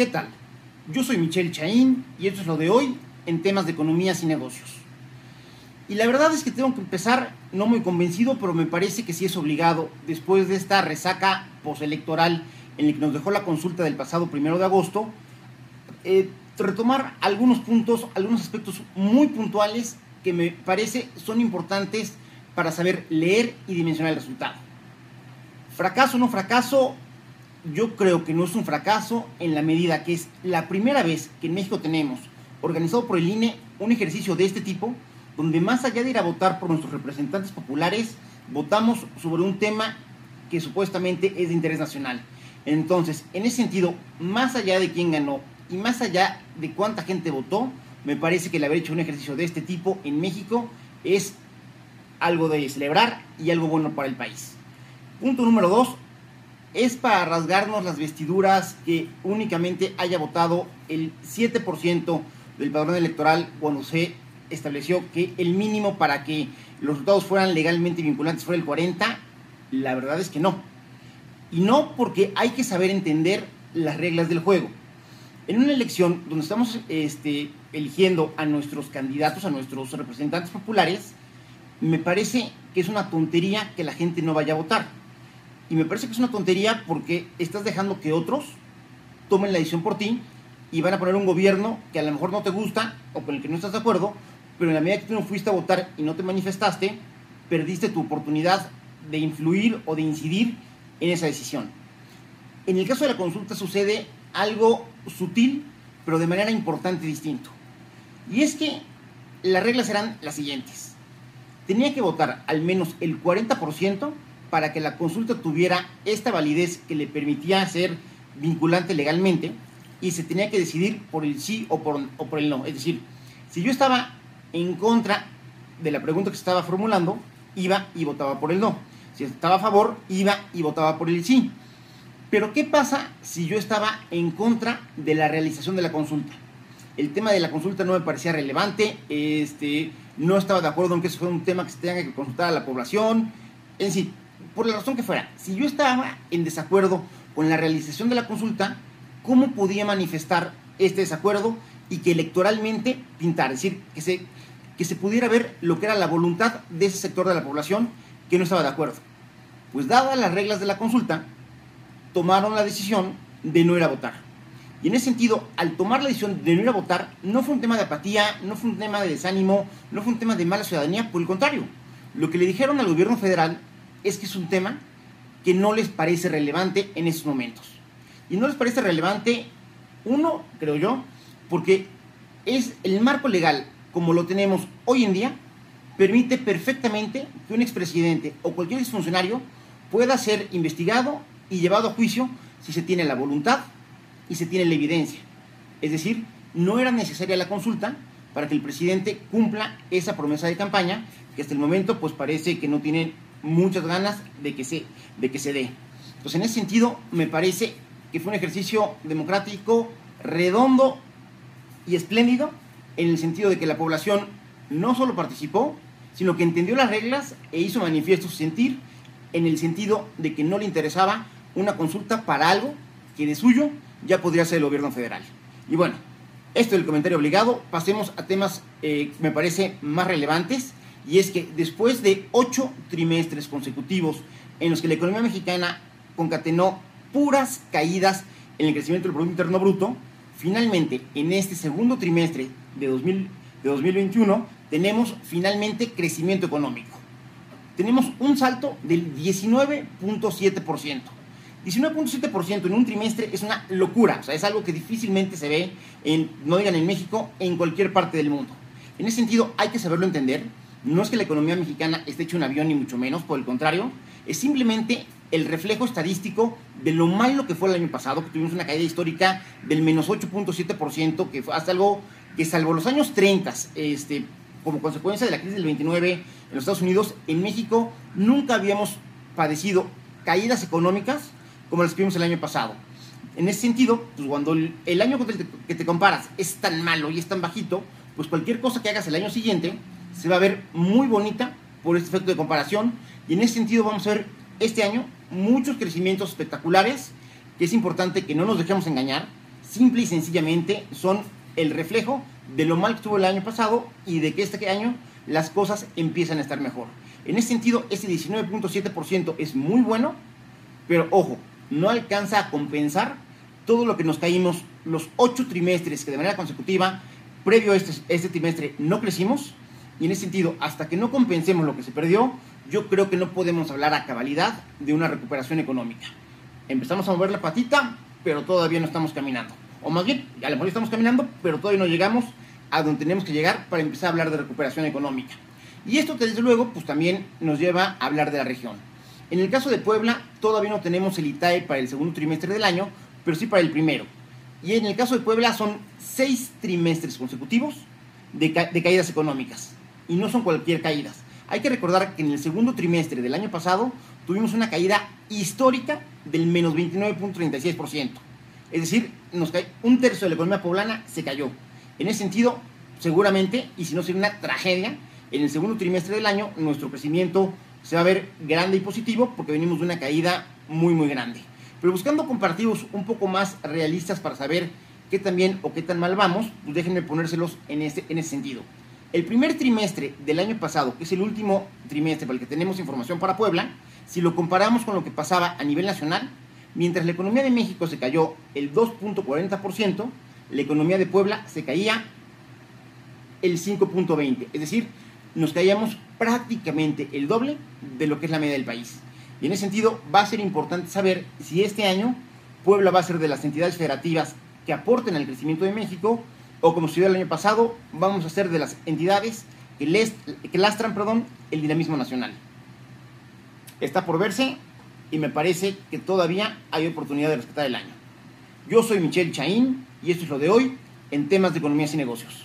¿Qué tal? Yo soy Michelle Chaín y esto es lo de hoy en temas de economías y negocios. Y la verdad es que tengo que empezar no muy convencido, pero me parece que sí es obligado, después de esta resaca postelectoral en la que nos dejó la consulta del pasado primero de agosto, eh, retomar algunos puntos, algunos aspectos muy puntuales que me parece son importantes para saber leer y dimensionar el resultado. Fracaso o no fracaso, yo creo que no es un fracaso en la medida que es la primera vez que en México tenemos, organizado por el INE, un ejercicio de este tipo, donde más allá de ir a votar por nuestros representantes populares, votamos sobre un tema que supuestamente es de interés nacional. Entonces, en ese sentido, más allá de quién ganó y más allá de cuánta gente votó, me parece que el haber hecho un ejercicio de este tipo en México es algo de celebrar y algo bueno para el país. Punto número dos, es para rasgarnos las vestiduras que únicamente haya votado el 7% del padrón electoral cuando se estableció que el mínimo para que los resultados fueran legalmente vinculantes fuera el 40, la verdad es que no. Y no porque hay que saber entender las reglas del juego. En una elección donde estamos este, eligiendo a nuestros candidatos, a nuestros representantes populares, me parece que es una tontería que la gente no vaya a votar. Y me parece que es una tontería porque estás dejando que otros tomen la decisión por ti y van a poner un gobierno que a lo mejor no te gusta o con el que no estás de acuerdo, pero en la medida que tú no fuiste a votar y no te manifestaste, perdiste tu oportunidad de influir o de incidir en esa decisión. En el caso de la consulta sucede algo sutil, pero de manera importante distinto. Y es que las reglas eran las siguientes. Tenía que votar al menos el 40% para que la consulta tuviera esta validez que le permitía ser vinculante legalmente y se tenía que decidir por el sí o por, o por el no. Es decir, si yo estaba en contra de la pregunta que se estaba formulando, iba y votaba por el no. Si estaba a favor, iba y votaba por el sí. Pero ¿qué pasa si yo estaba en contra de la realización de la consulta? El tema de la consulta no me parecía relevante, este, no estaba de acuerdo en que eso fuera un tema que se tenga que consultar a la población, en sí, por la razón que fuera. Si yo estaba en desacuerdo con la realización de la consulta, ¿cómo podía manifestar este desacuerdo y que electoralmente pintar? Es decir, que se que se pudiera ver lo que era la voluntad de ese sector de la población que no estaba de acuerdo. Pues dadas las reglas de la consulta, tomaron la decisión de no ir a votar. Y en ese sentido, al tomar la decisión de no ir a votar, no fue un tema de apatía, no fue un tema de desánimo, no fue un tema de mala ciudadanía, por el contrario, lo que le dijeron al gobierno federal es que es un tema que no les parece relevante en esos momentos. Y no les parece relevante, uno, creo yo, porque es el marco legal como lo tenemos hoy en día, permite perfectamente que un expresidente o cualquier exfuncionario pueda ser investigado y llevado a juicio si se tiene la voluntad y se tiene la evidencia. Es decir, no era necesaria la consulta para que el presidente cumpla esa promesa de campaña que hasta el momento pues parece que no tienen muchas ganas de que se, de que se dé. Entonces en ese sentido me parece que fue un ejercicio democrático redondo y espléndido en el sentido de que la población no solo participó, sino que entendió las reglas e hizo manifiesto su sentir en el sentido de que no le interesaba una consulta para algo que de suyo ya podría ser el gobierno federal. Y bueno, esto es el comentario obligado. Pasemos a temas eh, me parece más relevantes. Y es que después de ocho trimestres consecutivos en los que la economía mexicana concatenó puras caídas en el crecimiento del Producto Interno Bruto, finalmente en este segundo trimestre de, 2000, de 2021 tenemos finalmente crecimiento económico. Tenemos un salto del 19.7%. 19.7% en un trimestre es una locura, o sea, es algo que difícilmente se ve, en, no digan en México, en cualquier parte del mundo. En ese sentido, hay que saberlo entender. No es que la economía mexicana esté hecha un avión, ni mucho menos, por el contrario, es simplemente el reflejo estadístico de lo malo que fue el año pasado, que tuvimos una caída histórica del menos 8.7%, que fue hasta algo que salvo los años 30, este, como consecuencia de la crisis del 29 en los Estados Unidos, en México nunca habíamos padecido caídas económicas como las que vimos el año pasado. En ese sentido, pues cuando el, año que te comparas es tan malo y es tan bajito, pues cualquier cosa que hagas el año siguiente se va a ver muy bonita por este efecto de comparación. Y en ese sentido vamos a ver este año muchos crecimientos espectaculares, que es importante que no nos dejemos engañar. simple y sencillamente son el reflejo de lo mal que estuvo el año pasado y de que este año las cosas empiezan a estar mejor. En ese sentido, ese 19.7% es muy bueno, pero ojo, no alcanza a compensar todo lo que nos caímos los ocho trimestres que de manera consecutiva, previo a este, este trimestre, no crecimos. Y en ese sentido, hasta que no compensemos lo que se perdió, yo creo que no podemos hablar a cabalidad de una recuperación económica. Empezamos a mover la patita, pero todavía no estamos caminando. O más bien, a lo mejor estamos caminando, pero todavía no llegamos a donde tenemos que llegar para empezar a hablar de recuperación económica. Y esto, desde luego, pues también nos lleva a hablar de la región. En el caso de Puebla, todavía no tenemos el ITAE para el segundo trimestre del año, pero sí para el primero. Y en el caso de Puebla son seis trimestres consecutivos de, de caídas económicas. Y no son cualquier caídas. Hay que recordar que en el segundo trimestre del año pasado tuvimos una caída histórica del menos 29.36%. Es decir, nos cae, un tercio de la economía poblana se cayó. En ese sentido, seguramente, y si no sería una tragedia, en el segundo trimestre del año nuestro crecimiento se va a ver grande y positivo porque venimos de una caída muy muy grande. Pero buscando comparativos un poco más realistas para saber qué tan bien o qué tan mal vamos, pues déjenme ponérselos en ese, en ese sentido. El primer trimestre del año pasado, que es el último trimestre para el que tenemos información para Puebla, si lo comparamos con lo que pasaba a nivel nacional, mientras la economía de México se cayó el 2.40%, la economía de Puebla se caía el 5.20%. Es decir, nos caíamos prácticamente el doble de lo que es la media del país. Y en ese sentido va a ser importante saber si este año Puebla va a ser de las entidades federativas que aporten al crecimiento de México o como sucedió el año pasado, vamos a ser de las entidades que, lastran perdón, el dinamismo nacional. Está por verse y me parece que todavía hay oportunidad de rescatar el año. Yo soy Michelle Chaín y esto es lo de hoy en temas de economías y negocios.